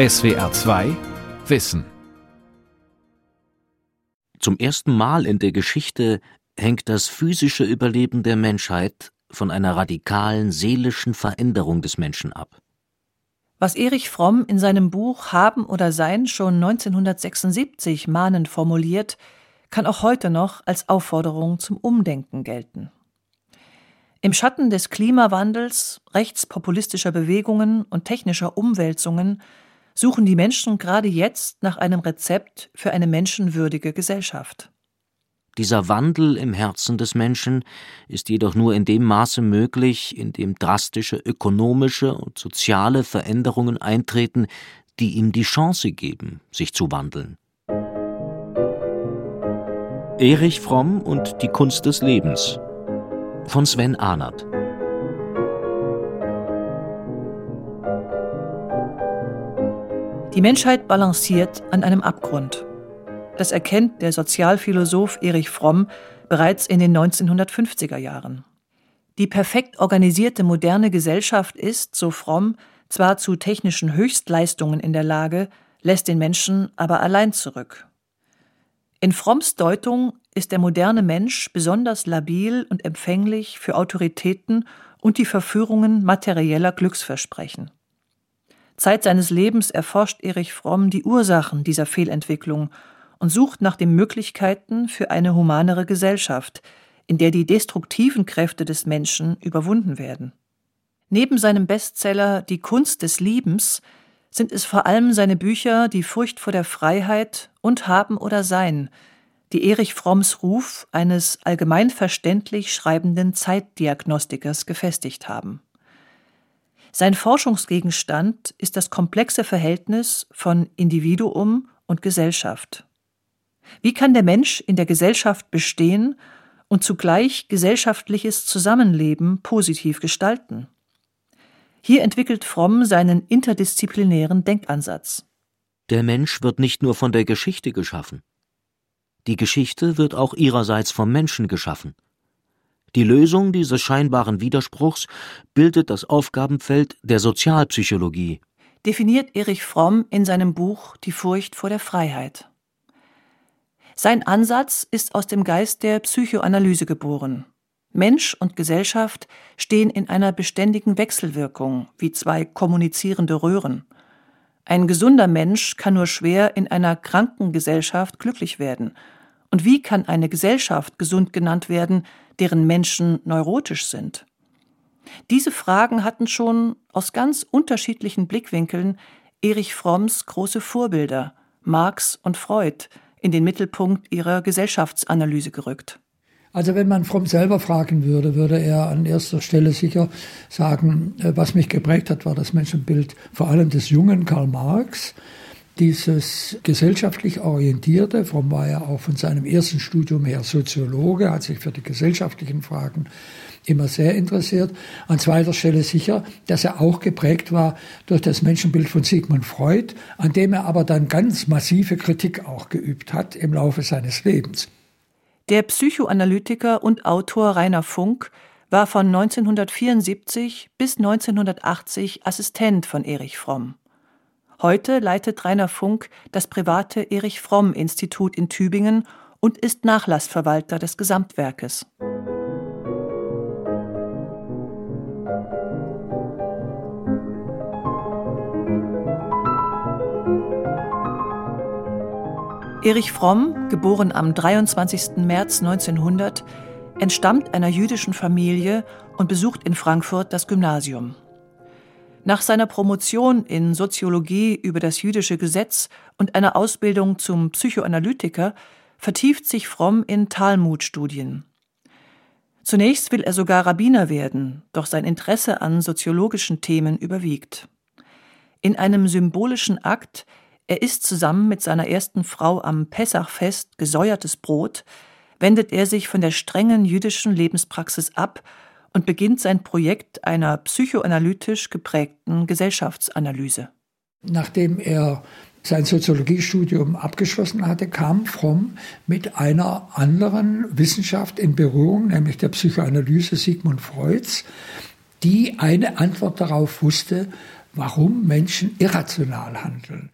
SWR 2 Wissen Zum ersten Mal in der Geschichte hängt das physische Überleben der Menschheit von einer radikalen seelischen Veränderung des Menschen ab. Was Erich Fromm in seinem Buch Haben oder Sein schon 1976 mahnend formuliert, kann auch heute noch als Aufforderung zum Umdenken gelten. Im Schatten des Klimawandels, rechtspopulistischer Bewegungen und technischer Umwälzungen suchen die Menschen gerade jetzt nach einem Rezept für eine menschenwürdige Gesellschaft. Dieser Wandel im Herzen des Menschen ist jedoch nur in dem Maße möglich, in dem drastische ökonomische und soziale Veränderungen eintreten, die ihm die Chance geben, sich zu wandeln. Erich Fromm und die Kunst des Lebens von Sven Ahnert Die Menschheit balanciert an einem Abgrund. Das erkennt der Sozialphilosoph Erich Fromm bereits in den 1950er Jahren. Die perfekt organisierte moderne Gesellschaft ist, so Fromm, zwar zu technischen Höchstleistungen in der Lage, lässt den Menschen aber allein zurück. In Fromms Deutung ist der moderne Mensch besonders labil und empfänglich für Autoritäten und die Verführungen materieller Glücksversprechen. Zeit seines Lebens erforscht Erich Fromm die Ursachen dieser Fehlentwicklung und sucht nach den Möglichkeiten für eine humanere Gesellschaft, in der die destruktiven Kräfte des Menschen überwunden werden. Neben seinem Bestseller Die Kunst des Liebens sind es vor allem seine Bücher Die Furcht vor der Freiheit und Haben oder Sein, die Erich Fromms Ruf eines allgemeinverständlich schreibenden Zeitdiagnostikers gefestigt haben. Sein Forschungsgegenstand ist das komplexe Verhältnis von Individuum und Gesellschaft. Wie kann der Mensch in der Gesellschaft bestehen und zugleich gesellschaftliches Zusammenleben positiv gestalten? Hier entwickelt Fromm seinen interdisziplinären Denkansatz. Der Mensch wird nicht nur von der Geschichte geschaffen. Die Geschichte wird auch ihrerseits vom Menschen geschaffen. Die Lösung dieses scheinbaren Widerspruchs bildet das Aufgabenfeld der Sozialpsychologie. Definiert Erich Fromm in seinem Buch Die Furcht vor der Freiheit. Sein Ansatz ist aus dem Geist der Psychoanalyse geboren. Mensch und Gesellschaft stehen in einer beständigen Wechselwirkung, wie zwei kommunizierende Röhren. Ein gesunder Mensch kann nur schwer in einer kranken Gesellschaft glücklich werden. Und wie kann eine Gesellschaft gesund genannt werden, deren Menschen neurotisch sind? Diese Fragen hatten schon aus ganz unterschiedlichen Blickwinkeln Erich Fromms große Vorbilder, Marx und Freud, in den Mittelpunkt ihrer Gesellschaftsanalyse gerückt. Also wenn man Fromm selber fragen würde, würde er an erster Stelle sicher sagen, äh, was mich geprägt hat, war das Menschenbild vor allem des jungen Karl Marx, dieses gesellschaftlich orientierte, Fromm war ja auch von seinem ersten Studium her Soziologe, hat sich für die gesellschaftlichen Fragen immer sehr interessiert. An zweiter Stelle sicher, dass er auch geprägt war durch das Menschenbild von Sigmund Freud, an dem er aber dann ganz massive Kritik auch geübt hat im Laufe seines Lebens. Der Psychoanalytiker und Autor Rainer Funk war von 1974 bis 1980 Assistent von Erich Fromm. Heute leitet Rainer Funk das private Erich Fromm Institut in Tübingen und ist Nachlassverwalter des Gesamtwerkes. Erich Fromm, geboren am 23. März 1900, entstammt einer jüdischen Familie und besucht in Frankfurt das Gymnasium. Nach seiner Promotion in Soziologie über das jüdische Gesetz und einer Ausbildung zum Psychoanalytiker vertieft sich Fromm in Talmud-Studien. Zunächst will er sogar Rabbiner werden, doch sein Interesse an soziologischen Themen überwiegt. In einem symbolischen Akt, er isst zusammen mit seiner ersten Frau am Pessachfest gesäuertes Brot, wendet er sich von der strengen jüdischen Lebenspraxis ab und beginnt sein Projekt einer psychoanalytisch geprägten Gesellschaftsanalyse. Nachdem er sein Soziologiestudium abgeschlossen hatte, kam Fromm mit einer anderen Wissenschaft in Berührung, nämlich der Psychoanalyse Sigmund Freuds, die eine Antwort darauf wusste, warum Menschen irrational handeln.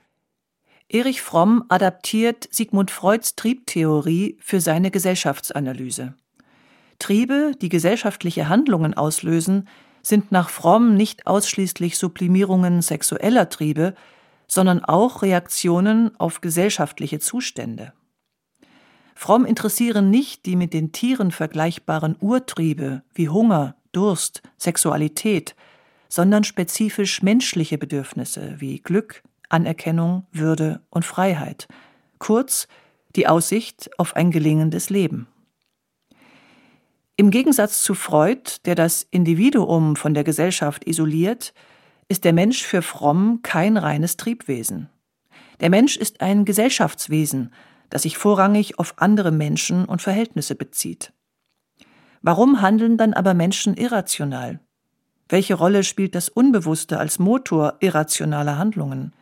Erich Fromm adaptiert Sigmund Freuds Triebtheorie für seine Gesellschaftsanalyse. Triebe, die gesellschaftliche Handlungen auslösen, sind nach Fromm nicht ausschließlich Sublimierungen sexueller Triebe, sondern auch Reaktionen auf gesellschaftliche Zustände. Fromm interessieren nicht die mit den Tieren vergleichbaren Urtriebe wie Hunger, Durst, Sexualität, sondern spezifisch menschliche Bedürfnisse wie Glück, Anerkennung, Würde und Freiheit, kurz die Aussicht auf ein gelingendes Leben. Im Gegensatz zu Freud, der das Individuum von der Gesellschaft isoliert, ist der Mensch für Fromm kein reines Triebwesen. Der Mensch ist ein Gesellschaftswesen, das sich vorrangig auf andere Menschen und Verhältnisse bezieht. Warum handeln dann aber Menschen irrational? Welche Rolle spielt das Unbewusste als Motor irrationaler Handlungen?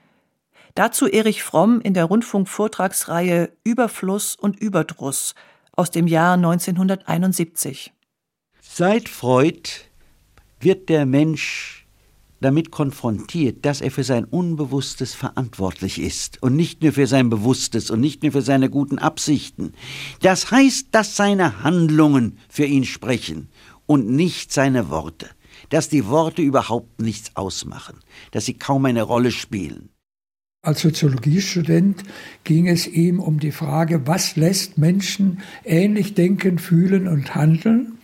Dazu Erich Fromm in der Rundfunkvortragsreihe Überfluss und Überdruss aus dem Jahr 1971. Seit Freud wird der Mensch damit konfrontiert, dass er für sein Unbewusstes verantwortlich ist und nicht nur für sein Bewusstes und nicht nur für seine guten Absichten. Das heißt, dass seine Handlungen für ihn sprechen und nicht seine Worte, dass die Worte überhaupt nichts ausmachen, dass sie kaum eine Rolle spielen. Als Soziologiestudent ging es ihm um die Frage, was lässt Menschen ähnlich denken, fühlen und handeln,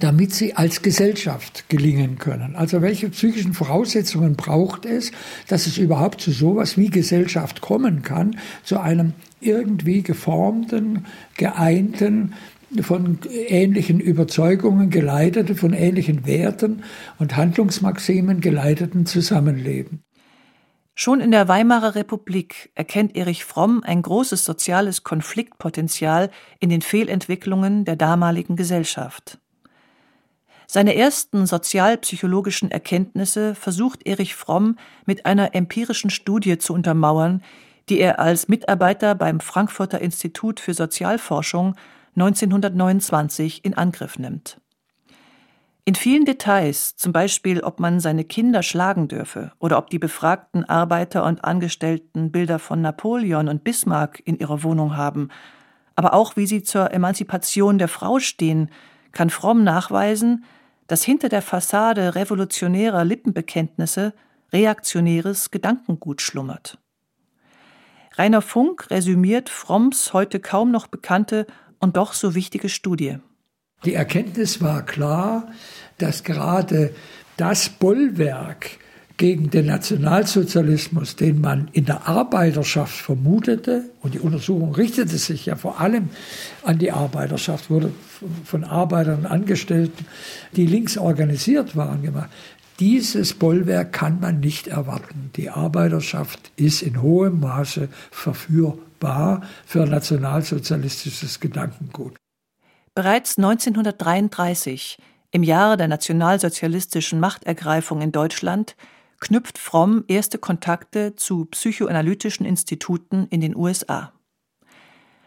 damit sie als Gesellschaft gelingen können. Also welche psychischen Voraussetzungen braucht es, dass es überhaupt zu sowas wie Gesellschaft kommen kann, zu einem irgendwie geformten, geeinten, von ähnlichen Überzeugungen geleiteten, von ähnlichen Werten und Handlungsmaximen geleiteten Zusammenleben. Schon in der Weimarer Republik erkennt Erich Fromm ein großes soziales Konfliktpotenzial in den Fehlentwicklungen der damaligen Gesellschaft. Seine ersten sozialpsychologischen Erkenntnisse versucht Erich Fromm mit einer empirischen Studie zu untermauern, die er als Mitarbeiter beim Frankfurter Institut für Sozialforschung 1929 in Angriff nimmt. In vielen Details, zum Beispiel ob man seine Kinder schlagen dürfe oder ob die befragten Arbeiter und Angestellten Bilder von Napoleon und Bismarck in ihrer Wohnung haben, aber auch wie sie zur Emanzipation der Frau stehen, kann Fromm nachweisen, dass hinter der Fassade revolutionärer Lippenbekenntnisse reaktionäres Gedankengut schlummert. Rainer Funk resümiert Fromms heute kaum noch bekannte und doch so wichtige Studie. Die Erkenntnis war klar, dass gerade das Bollwerk gegen den Nationalsozialismus, den man in der Arbeiterschaft vermutete, und die Untersuchung richtete sich ja vor allem an die Arbeiterschaft, wurde von Arbeitern und Angestellten, die links organisiert waren, gemacht. Dieses Bollwerk kann man nicht erwarten. Die Arbeiterschaft ist in hohem Maße verführbar für nationalsozialistisches Gedankengut. Bereits 1933, im Jahre der nationalsozialistischen Machtergreifung in Deutschland, knüpft Fromm erste Kontakte zu psychoanalytischen Instituten in den USA.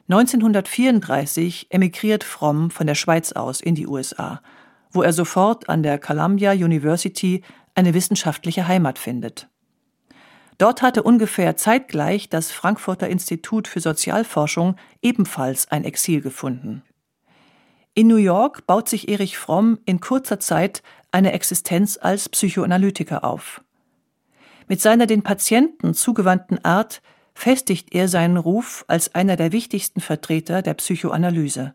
1934 emigriert Fromm von der Schweiz aus in die USA, wo er sofort an der Columbia University eine wissenschaftliche Heimat findet. Dort hatte ungefähr zeitgleich das Frankfurter Institut für Sozialforschung ebenfalls ein Exil gefunden. In New York baut sich Erich Fromm in kurzer Zeit eine Existenz als Psychoanalytiker auf. Mit seiner den Patienten zugewandten Art festigt er seinen Ruf als einer der wichtigsten Vertreter der Psychoanalyse.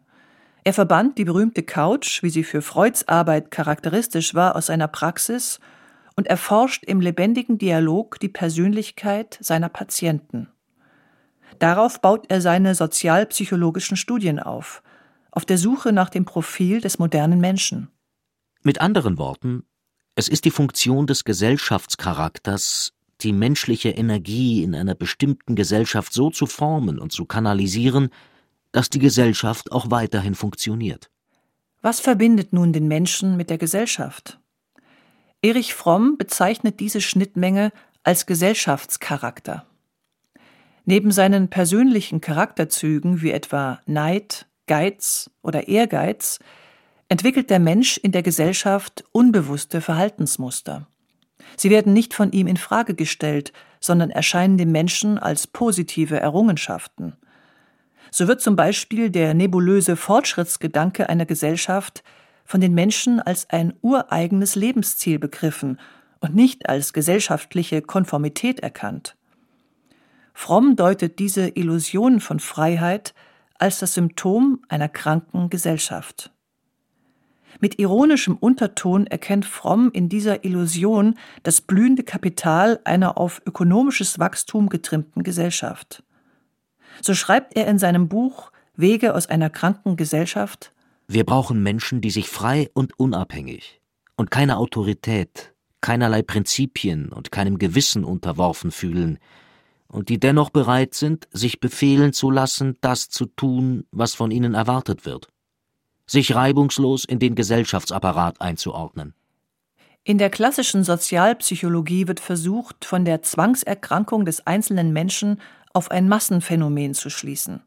Er verband die berühmte Couch, wie sie für Freuds Arbeit charakteristisch war, aus seiner Praxis und erforscht im lebendigen Dialog die Persönlichkeit seiner Patienten. Darauf baut er seine sozialpsychologischen Studien auf, auf der Suche nach dem Profil des modernen Menschen. Mit anderen Worten, es ist die Funktion des Gesellschaftscharakters, die menschliche Energie in einer bestimmten Gesellschaft so zu formen und zu kanalisieren, dass die Gesellschaft auch weiterhin funktioniert. Was verbindet nun den Menschen mit der Gesellschaft? Erich Fromm bezeichnet diese Schnittmenge als Gesellschaftscharakter. Neben seinen persönlichen Charakterzügen wie etwa Neid, Geiz oder Ehrgeiz entwickelt der Mensch in der Gesellschaft unbewusste Verhaltensmuster. Sie werden nicht von ihm in Frage gestellt, sondern erscheinen dem Menschen als positive Errungenschaften. So wird zum Beispiel der nebulöse Fortschrittsgedanke einer Gesellschaft von den Menschen als ein ureigenes Lebensziel begriffen und nicht als gesellschaftliche Konformität erkannt. Fromm deutet diese Illusion von Freiheit als das Symptom einer kranken Gesellschaft. Mit ironischem Unterton erkennt Fromm in dieser Illusion das blühende Kapital einer auf ökonomisches Wachstum getrimmten Gesellschaft. So schreibt er in seinem Buch Wege aus einer kranken Gesellschaft Wir brauchen Menschen, die sich frei und unabhängig und keiner Autorität, keinerlei Prinzipien und keinem Gewissen unterworfen fühlen, und die dennoch bereit sind, sich befehlen zu lassen, das zu tun, was von ihnen erwartet wird sich reibungslos in den Gesellschaftsapparat einzuordnen. In der klassischen Sozialpsychologie wird versucht, von der Zwangserkrankung des einzelnen Menschen auf ein Massenphänomen zu schließen.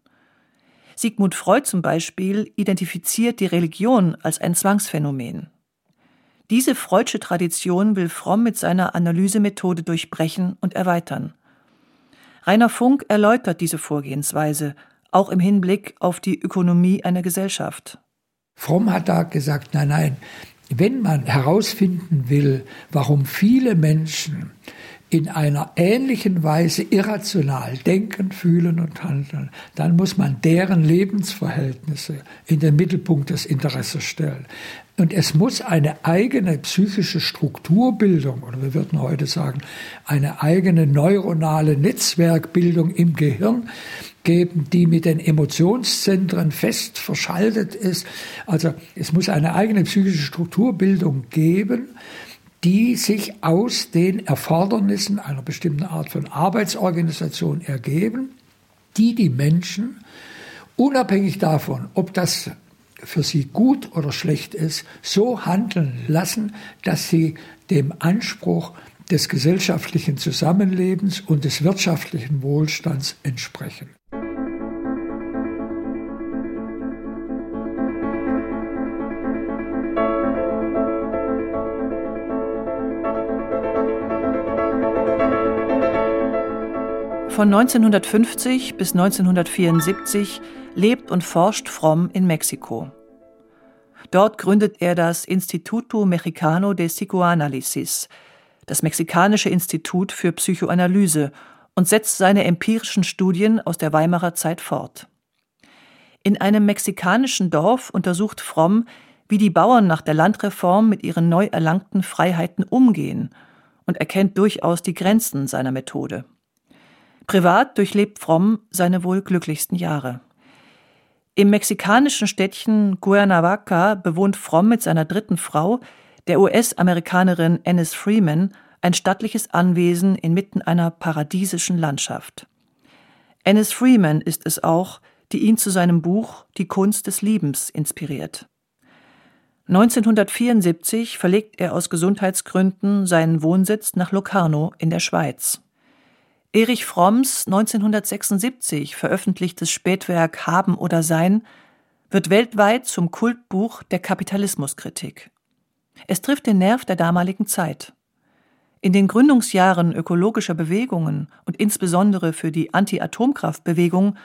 Sigmund Freud zum Beispiel identifiziert die Religion als ein Zwangsphänomen. Diese freudsche Tradition will Fromm mit seiner Analysemethode durchbrechen und erweitern. Rainer Funk erläutert diese Vorgehensweise, auch im Hinblick auf die Ökonomie einer Gesellschaft. Fromm hat da gesagt, nein, nein, wenn man herausfinden will, warum viele Menschen in einer ähnlichen Weise irrational denken, fühlen und handeln, dann muss man deren Lebensverhältnisse in den Mittelpunkt des Interesses stellen. Und es muss eine eigene psychische Strukturbildung, oder wir würden heute sagen, eine eigene neuronale Netzwerkbildung im Gehirn geben, die mit den Emotionszentren fest verschaltet ist. Also es muss eine eigene psychische Strukturbildung geben, die sich aus den Erfordernissen einer bestimmten Art von Arbeitsorganisation ergeben, die die Menschen unabhängig davon, ob das für sie gut oder schlecht ist, so handeln lassen, dass sie dem Anspruch des gesellschaftlichen Zusammenlebens und des wirtschaftlichen Wohlstands entsprechen. Von 1950 bis 1974 lebt und forscht Fromm in Mexiko. Dort gründet er das Instituto Mexicano de Psicoanalysis, das mexikanische Institut für Psychoanalyse, und setzt seine empirischen Studien aus der Weimarer Zeit fort. In einem mexikanischen Dorf untersucht Fromm, wie die Bauern nach der Landreform mit ihren neu erlangten Freiheiten umgehen und erkennt durchaus die Grenzen seiner Methode. Privat durchlebt Fromm seine wohl glücklichsten Jahre. Im mexikanischen Städtchen Cuernavaca bewohnt Fromm mit seiner dritten Frau, der US-Amerikanerin Ennis Freeman, ein stattliches Anwesen inmitten einer paradiesischen Landschaft. Ennis Freeman ist es auch, die ihn zu seinem Buch Die Kunst des Liebens inspiriert. 1974 verlegt er aus Gesundheitsgründen seinen Wohnsitz nach Locarno in der Schweiz. Erich Fromms 1976 veröffentlichtes Spätwerk Haben oder Sein wird weltweit zum Kultbuch der Kapitalismuskritik. Es trifft den Nerv der damaligen Zeit. In den Gründungsjahren ökologischer Bewegungen und insbesondere für die Anti-Atomkraftbewegung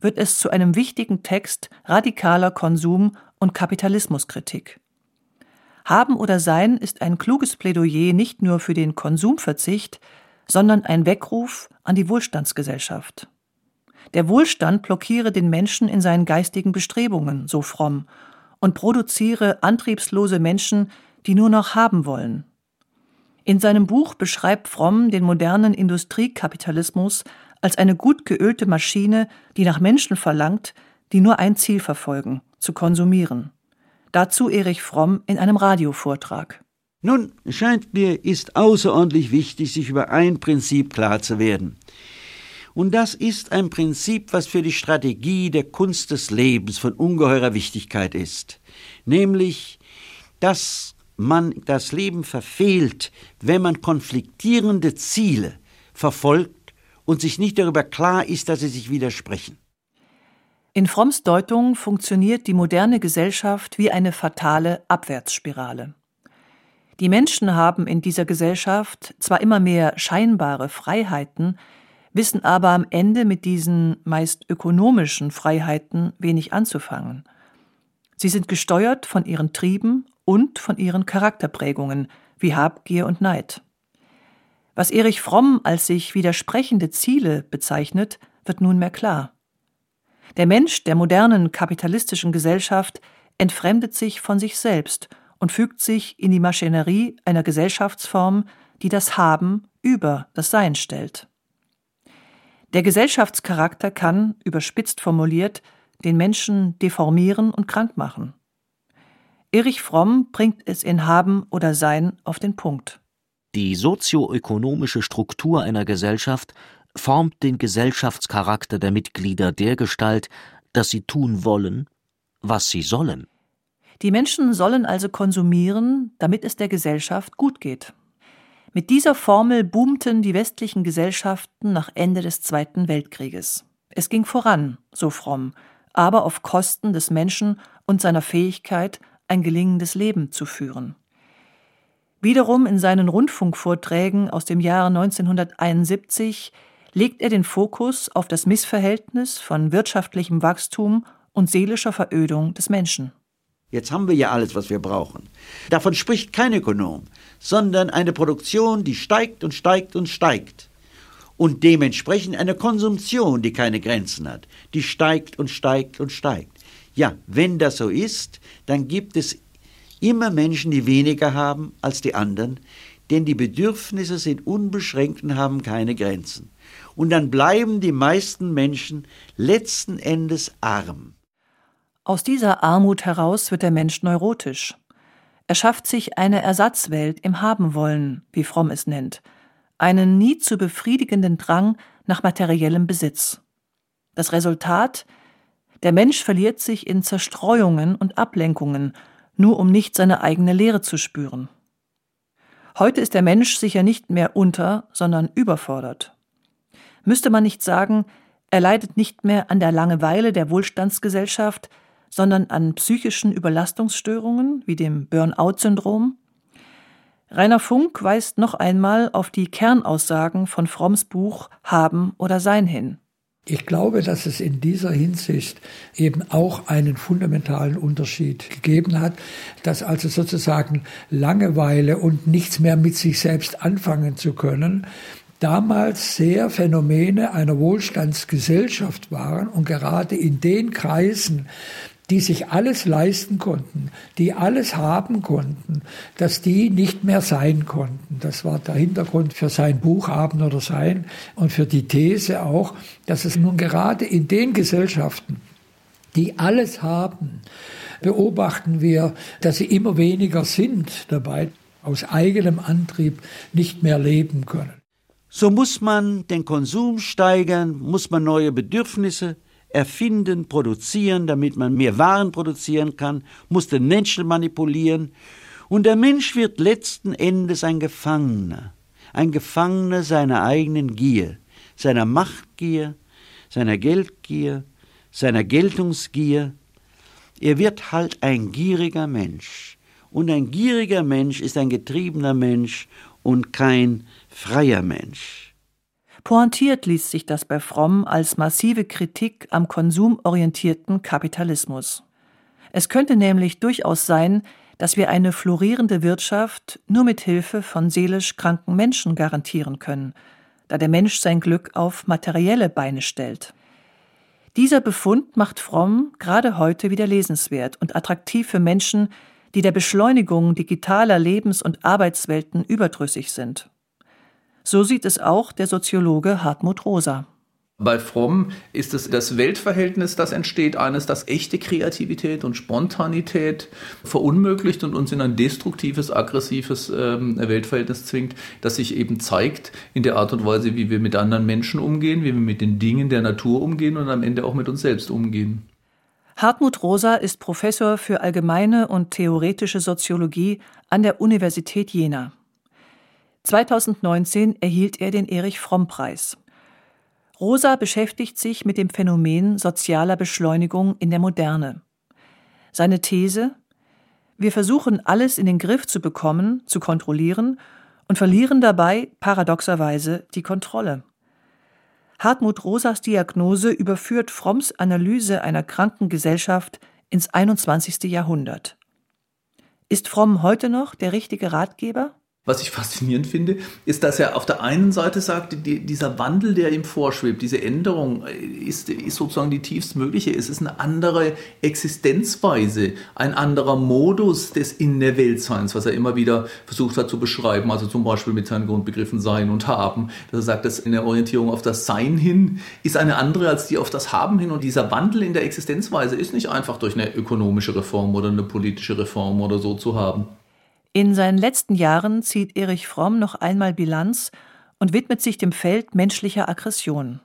wird es zu einem wichtigen Text radikaler Konsum- und Kapitalismuskritik. Haben oder Sein ist ein kluges Plädoyer nicht nur für den Konsumverzicht, sondern ein Weckruf an die Wohlstandsgesellschaft. Der Wohlstand blockiere den Menschen in seinen geistigen Bestrebungen, so fromm, und produziere antriebslose Menschen, die nur noch haben wollen. In seinem Buch beschreibt Fromm den modernen Industriekapitalismus als eine gut geölte Maschine, die nach Menschen verlangt, die nur ein Ziel verfolgen, zu konsumieren. Dazu Erich Fromm in einem Radiovortrag. Nun, scheint mir, ist außerordentlich wichtig, sich über ein Prinzip klar zu werden. Und das ist ein Prinzip, was für die Strategie der Kunst des Lebens von ungeheurer Wichtigkeit ist, nämlich, dass man das Leben verfehlt, wenn man konfliktierende Ziele verfolgt und sich nicht darüber klar ist, dass sie sich widersprechen. In Fromms Deutung funktioniert die moderne Gesellschaft wie eine fatale Abwärtsspirale. Die Menschen haben in dieser Gesellschaft zwar immer mehr scheinbare Freiheiten, wissen aber am Ende mit diesen meist ökonomischen Freiheiten wenig anzufangen. Sie sind gesteuert von ihren Trieben und von ihren Charakterprägungen wie Habgier und Neid. Was Erich Fromm als sich widersprechende Ziele bezeichnet, wird nunmehr klar. Der Mensch der modernen kapitalistischen Gesellschaft entfremdet sich von sich selbst und fügt sich in die Maschinerie einer Gesellschaftsform, die das Haben über das Sein stellt. Der Gesellschaftscharakter kann, überspitzt formuliert, den Menschen deformieren und krank machen. Erich Fromm bringt es in Haben oder Sein auf den Punkt. Die sozioökonomische Struktur einer Gesellschaft formt den Gesellschaftscharakter der Mitglieder dergestalt, dass sie tun wollen, was sie sollen. Die Menschen sollen also konsumieren, damit es der Gesellschaft gut geht. Mit dieser Formel boomten die westlichen Gesellschaften nach Ende des Zweiten Weltkrieges. Es ging voran, so fromm, aber auf Kosten des Menschen und seiner Fähigkeit, ein gelingendes Leben zu führen. Wiederum in seinen Rundfunkvorträgen aus dem Jahre 1971 legt er den Fokus auf das Missverhältnis von wirtschaftlichem Wachstum und seelischer Verödung des Menschen. Jetzt haben wir ja alles, was wir brauchen. Davon spricht kein Ökonom, sondern eine Produktion, die steigt und steigt und steigt. Und dementsprechend eine Konsumtion, die keine Grenzen hat, die steigt und steigt und steigt. Ja, wenn das so ist, dann gibt es immer Menschen, die weniger haben als die anderen, denn die Bedürfnisse sind unbeschränkt und haben keine Grenzen und dann bleiben die meisten Menschen letzten Endes arm. Aus dieser Armut heraus wird der Mensch neurotisch. Er schafft sich eine Ersatzwelt im Habenwollen, wie Fromm es nennt, einen nie zu befriedigenden Drang nach materiellem Besitz. Das Resultat der Mensch verliert sich in Zerstreuungen und Ablenkungen, nur um nicht seine eigene Leere zu spüren. Heute ist der Mensch sicher nicht mehr unter, sondern überfordert. Müsste man nicht sagen, er leidet nicht mehr an der Langeweile der Wohlstandsgesellschaft, sondern an psychischen Überlastungsstörungen wie dem Burnout-Syndrom? Rainer Funk weist noch einmal auf die Kernaussagen von Fromms Buch Haben oder Sein hin. Ich glaube, dass es in dieser Hinsicht eben auch einen fundamentalen Unterschied gegeben hat, dass also sozusagen Langeweile und nichts mehr mit sich selbst anfangen zu können, damals sehr Phänomene einer Wohlstandsgesellschaft waren und gerade in den Kreisen, die sich alles leisten konnten, die alles haben konnten, dass die nicht mehr sein konnten. Das war der Hintergrund für sein Buch Haben oder Sein und für die These auch, dass es nun gerade in den Gesellschaften, die alles haben, beobachten wir, dass sie immer weniger sind dabei, aus eigenem Antrieb nicht mehr leben können. So muss man den Konsum steigern, muss man neue Bedürfnisse erfinden, produzieren, damit man mehr Waren produzieren kann, muss den Menschen manipulieren. Und der Mensch wird letzten Endes ein Gefangener, ein Gefangener seiner eigenen Gier, seiner Machtgier, seiner Geldgier, seiner Geltungsgier. Er wird halt ein gieriger Mensch. Und ein gieriger Mensch ist ein getriebener Mensch und kein freier Mensch. Pointiert liest sich das bei Fromm als massive Kritik am konsumorientierten Kapitalismus. Es könnte nämlich durchaus sein, dass wir eine florierende Wirtschaft nur mit Hilfe von seelisch kranken Menschen garantieren können, da der Mensch sein Glück auf materielle Beine stellt. Dieser Befund macht Fromm gerade heute wieder lesenswert und attraktiv für Menschen, die der Beschleunigung digitaler Lebens- und Arbeitswelten überdrüssig sind. So sieht es auch der Soziologe Hartmut Rosa. Bei Fromm ist es das Weltverhältnis, das entsteht, eines, das echte Kreativität und Spontanität verunmöglicht und uns in ein destruktives, aggressives ähm, Weltverhältnis zwingt, das sich eben zeigt in der Art und Weise, wie wir mit anderen Menschen umgehen, wie wir mit den Dingen der Natur umgehen und am Ende auch mit uns selbst umgehen. Hartmut Rosa ist Professor für allgemeine und theoretische Soziologie an der Universität Jena. 2019 erhielt er den Erich Fromm Preis. Rosa beschäftigt sich mit dem Phänomen sozialer Beschleunigung in der Moderne. Seine These Wir versuchen alles in den Griff zu bekommen, zu kontrollieren und verlieren dabei paradoxerweise die Kontrolle. Hartmut Rosas Diagnose überführt Fromms Analyse einer kranken Gesellschaft ins 21. Jahrhundert. Ist Fromm heute noch der richtige Ratgeber? Was ich faszinierend finde, ist, dass er auf der einen Seite sagt, die, dieser Wandel, der ihm vorschwebt, diese Änderung ist, ist sozusagen die tiefstmögliche. Es ist eine andere Existenzweise, ein anderer Modus des In der Weltseins, was er immer wieder versucht hat zu beschreiben, also zum Beispiel mit seinen Grundbegriffen Sein und Haben. Dass er sagt, dass in der Orientierung auf das Sein hin ist eine andere als die auf das Haben hin. Und dieser Wandel in der Existenzweise ist nicht einfach durch eine ökonomische Reform oder eine politische Reform oder so zu haben. In seinen letzten Jahren zieht Erich Fromm noch einmal Bilanz und widmet sich dem Feld menschlicher Aggression.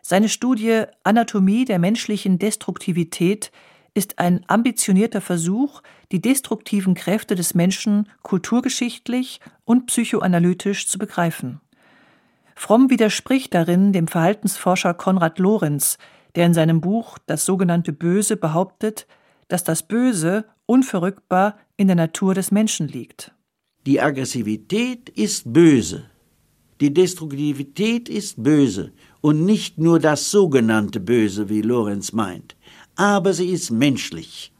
Seine Studie Anatomie der menschlichen Destruktivität ist ein ambitionierter Versuch, die destruktiven Kräfte des Menschen kulturgeschichtlich und psychoanalytisch zu begreifen. Fromm widerspricht darin dem Verhaltensforscher Konrad Lorenz, der in seinem Buch Das sogenannte Böse behauptet, dass das Böse unverrückbar in der Natur des Menschen liegt. Die Aggressivität ist böse. Die Destruktivität ist böse und nicht nur das sogenannte Böse, wie Lorenz meint, aber sie ist menschlich.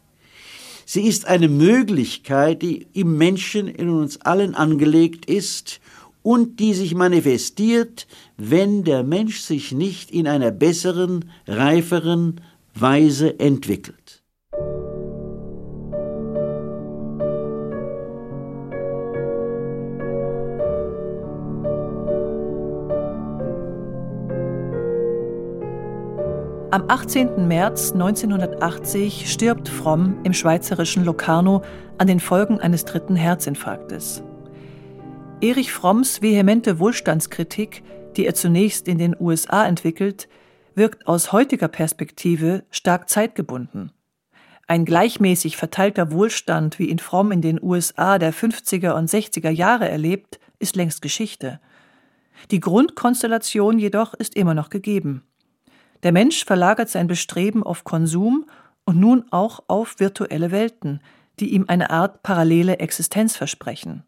Sie ist eine Möglichkeit, die im Menschen in uns allen angelegt ist und die sich manifestiert, wenn der Mensch sich nicht in einer besseren, reiferen Weise entwickelt. Am 18. März 1980 stirbt Fromm im schweizerischen Locarno an den Folgen eines dritten Herzinfarktes. Erich Fromms vehemente Wohlstandskritik, die er zunächst in den USA entwickelt, wirkt aus heutiger Perspektive stark zeitgebunden. Ein gleichmäßig verteilter Wohlstand, wie ihn Fromm in den USA der 50er und 60er Jahre erlebt, ist längst Geschichte. Die Grundkonstellation jedoch ist immer noch gegeben. Der Mensch verlagert sein Bestreben auf Konsum und nun auch auf virtuelle Welten, die ihm eine Art parallele Existenz versprechen.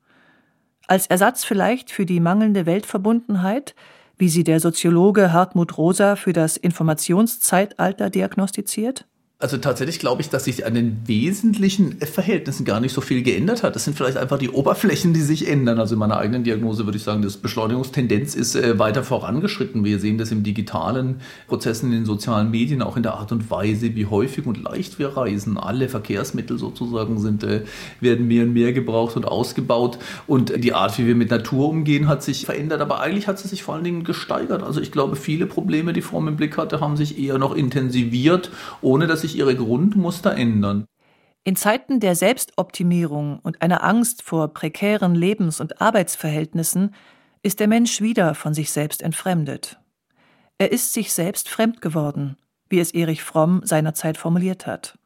Als Ersatz vielleicht für die mangelnde Weltverbundenheit, wie sie der Soziologe Hartmut Rosa für das Informationszeitalter diagnostiziert? Also tatsächlich glaube ich, dass sich an den wesentlichen Verhältnissen gar nicht so viel geändert hat. Das sind vielleicht einfach die Oberflächen, die sich ändern. Also in meiner eigenen Diagnose würde ich sagen, das Beschleunigungstendenz ist äh, weiter vorangeschritten. Wir sehen das im digitalen Prozessen, in den sozialen Medien, auch in der Art und Weise, wie häufig und leicht wir reisen. Alle Verkehrsmittel sozusagen sind, äh, werden mehr und mehr gebraucht und ausgebaut. Und die Art, wie wir mit Natur umgehen, hat sich verändert. Aber eigentlich hat sie sich vor allen Dingen gesteigert. Also ich glaube, viele Probleme, die Form im Blick hatte, haben sich eher noch intensiviert, ohne dass sich ihre Grundmuster ändern. In Zeiten der Selbstoptimierung und einer Angst vor prekären Lebens- und Arbeitsverhältnissen ist der Mensch wieder von sich selbst entfremdet. Er ist sich selbst fremd geworden, wie es Erich Fromm seinerzeit formuliert hat.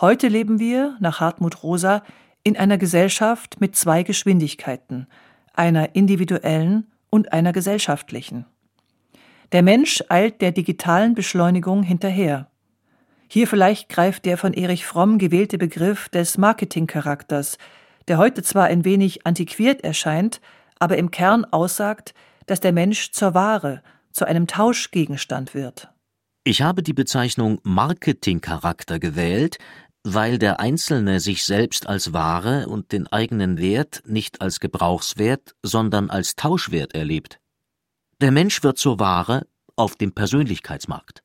Heute leben wir, nach Hartmut Rosa, in einer Gesellschaft mit zwei Geschwindigkeiten, einer individuellen und einer gesellschaftlichen. Der Mensch eilt der digitalen Beschleunigung hinterher. Hier vielleicht greift der von Erich Fromm gewählte Begriff des Marketingcharakters, der heute zwar ein wenig antiquiert erscheint, aber im Kern aussagt, dass der Mensch zur Ware, zu einem Tauschgegenstand wird. Ich habe die Bezeichnung Marketingcharakter gewählt, weil der Einzelne sich selbst als Ware und den eigenen Wert nicht als Gebrauchswert, sondern als Tauschwert erlebt. Der Mensch wird zur Ware auf dem Persönlichkeitsmarkt.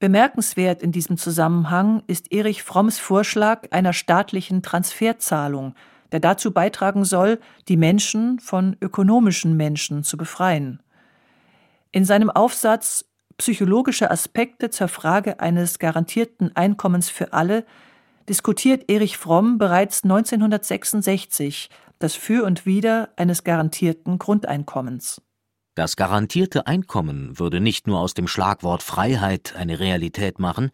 Bemerkenswert in diesem Zusammenhang ist Erich Fromms Vorschlag einer staatlichen Transferzahlung, der dazu beitragen soll, die Menschen von ökonomischen Menschen zu befreien. In seinem Aufsatz Psychologische Aspekte zur Frage eines garantierten Einkommens für alle diskutiert Erich Fromm bereits 1966 das Für und Wider eines garantierten Grundeinkommens. Das garantierte Einkommen würde nicht nur aus dem Schlagwort Freiheit eine Realität machen,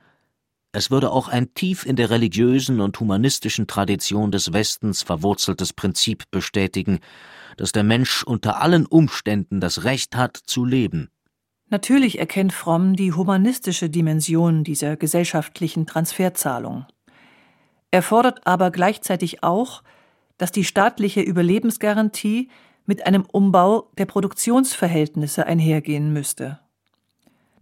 es würde auch ein tief in der religiösen und humanistischen Tradition des Westens verwurzeltes Prinzip bestätigen, dass der Mensch unter allen Umständen das Recht hat zu leben. Natürlich erkennt Fromm die humanistische Dimension dieser gesellschaftlichen Transferzahlung. Er fordert aber gleichzeitig auch, dass die staatliche Überlebensgarantie mit einem Umbau der Produktionsverhältnisse einhergehen müsste.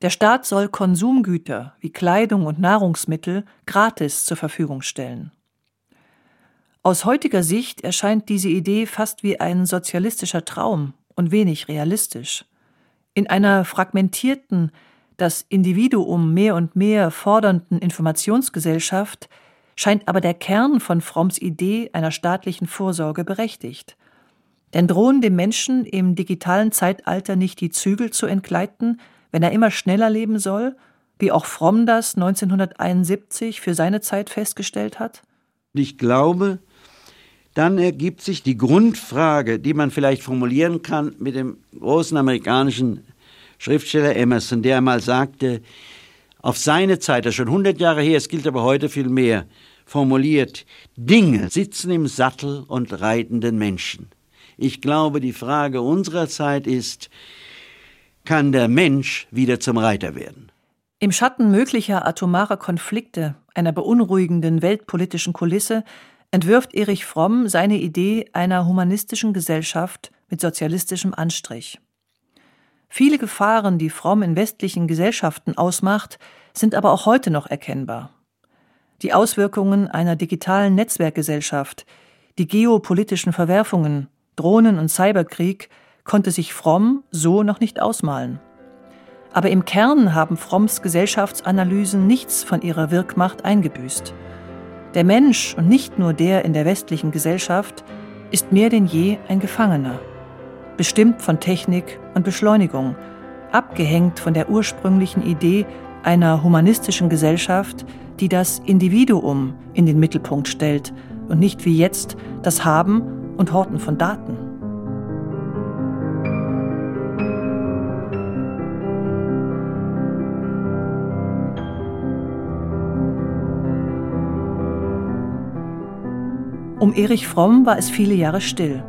Der Staat soll Konsumgüter wie Kleidung und Nahrungsmittel gratis zur Verfügung stellen. Aus heutiger Sicht erscheint diese Idee fast wie ein sozialistischer Traum und wenig realistisch. In einer fragmentierten, das Individuum mehr und mehr fordernden Informationsgesellschaft scheint aber der Kern von Fromms Idee einer staatlichen Vorsorge berechtigt. Denn drohen dem Menschen im digitalen Zeitalter nicht die Zügel zu entgleiten, wenn er immer schneller leben soll, wie auch Fromm das 1971 für seine Zeit festgestellt hat? Ich glaube, dann ergibt sich die Grundfrage, die man vielleicht formulieren kann mit dem großen amerikanischen Schriftsteller Emerson, der einmal sagte, auf seine Zeit, das ist schon 100 Jahre her, es gilt aber heute viel mehr, formuliert, Dinge sitzen im Sattel und reiten den Menschen. Ich glaube, die Frage unserer Zeit ist, kann der Mensch wieder zum Reiter werden? Im Schatten möglicher atomarer Konflikte, einer beunruhigenden weltpolitischen Kulisse, entwirft Erich Fromm seine Idee einer humanistischen Gesellschaft mit sozialistischem Anstrich. Viele Gefahren, die Fromm in westlichen Gesellschaften ausmacht, sind aber auch heute noch erkennbar. Die Auswirkungen einer digitalen Netzwerkgesellschaft, die geopolitischen Verwerfungen, Drohnen- und Cyberkrieg konnte sich Fromm so noch nicht ausmalen. Aber im Kern haben Fromms Gesellschaftsanalysen nichts von ihrer Wirkmacht eingebüßt. Der Mensch und nicht nur der in der westlichen Gesellschaft ist mehr denn je ein Gefangener, bestimmt von Technik und Beschleunigung, abgehängt von der ursprünglichen Idee einer humanistischen Gesellschaft, die das Individuum in den Mittelpunkt stellt und nicht wie jetzt das Haben und Horten von Daten. Um Erich Fromm war es viele Jahre still.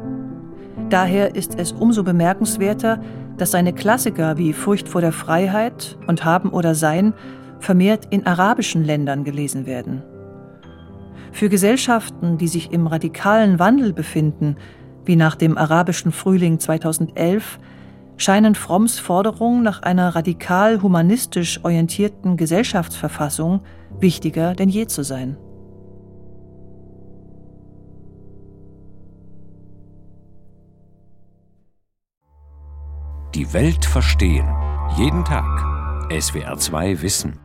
Daher ist es umso bemerkenswerter, dass seine Klassiker wie Furcht vor der Freiheit und Haben oder Sein vermehrt in arabischen Ländern gelesen werden. Für Gesellschaften, die sich im radikalen Wandel befinden, wie nach dem arabischen Frühling 2011, scheinen Fromms Forderungen nach einer radikal humanistisch orientierten Gesellschaftsverfassung wichtiger denn je zu sein. Die Welt verstehen. Jeden Tag. SWR2 Wissen.